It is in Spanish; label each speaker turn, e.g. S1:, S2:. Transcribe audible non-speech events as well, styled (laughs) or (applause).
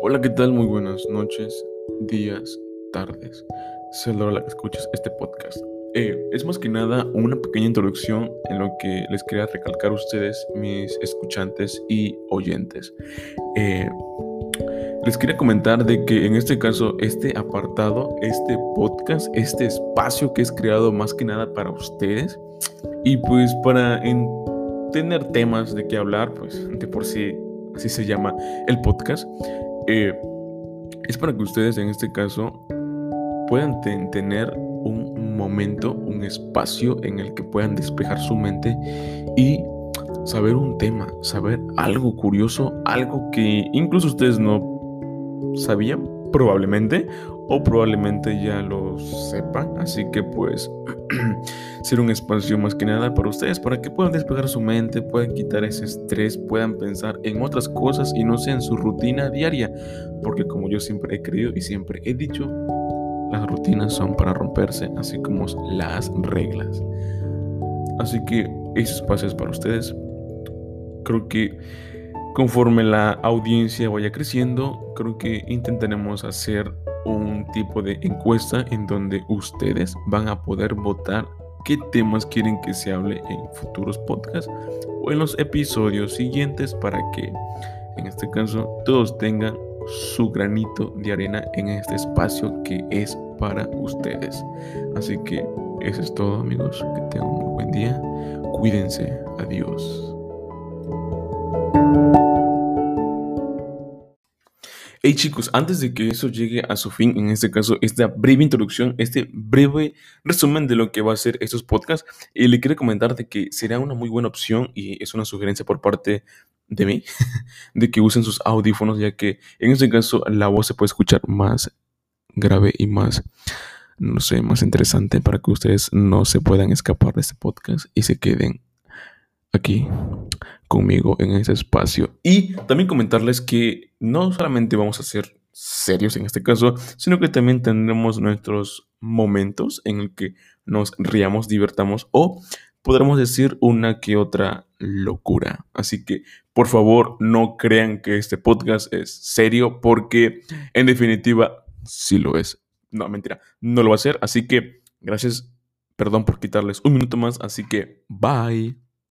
S1: Hola, ¿qué tal? Muy buenas noches, días, tardes. Sea la que escuches este podcast. Eh, es más que nada una pequeña introducción en lo que les quería recalcar a ustedes, mis escuchantes y oyentes. Eh, les quería comentar de que en este caso, este apartado, este podcast, este espacio que es creado más que nada para ustedes y pues para tener temas de qué hablar, pues de por sí así se llama el podcast, eh, es para que ustedes en este caso puedan tener un momento, un espacio en el que puedan despejar su mente y saber un tema, saber algo curioso, algo que incluso ustedes no sabían probablemente o probablemente ya lo sepan. Así que pues (clears throat) ser un espacio más que nada para ustedes, para que puedan despejar su mente, puedan quitar ese estrés, puedan pensar en otras cosas y no sea en su rutina diaria. Porque como yo siempre he creído y siempre he dicho, las rutinas son para romperse, así como las reglas. Así que ese espacio es para ustedes. Creo que conforme la audiencia vaya creciendo, creo que intentaremos hacer un tipo de encuesta en donde ustedes van a poder votar qué temas quieren que se hable en futuros podcasts o en los episodios siguientes para que en este caso todos tengan su granito de arena en este espacio que es para ustedes. Así que eso es todo amigos, que tengan un muy buen día, cuídense, adiós. Chicos, antes de que eso llegue a su fin, en este caso, esta breve introducción, este breve resumen de lo que va a ser estos podcasts, y le quiero comentar de que será una muy buena opción y es una sugerencia por parte de mí, (laughs) de que usen sus audífonos, ya que en este caso la voz se puede escuchar más grave y más, no sé, más interesante para que ustedes no se puedan escapar de este podcast y se queden aquí conmigo en ese espacio. Y también comentarles que no solamente vamos a ser serios en este caso, sino que también tendremos nuestros momentos en el que nos riamos, divertamos o podremos decir una que otra locura. Así que, por favor, no crean que este podcast es serio porque en definitiva sí lo es. No, mentira, no lo va a ser. Así que, gracias, perdón por quitarles un minuto más. Así que, bye.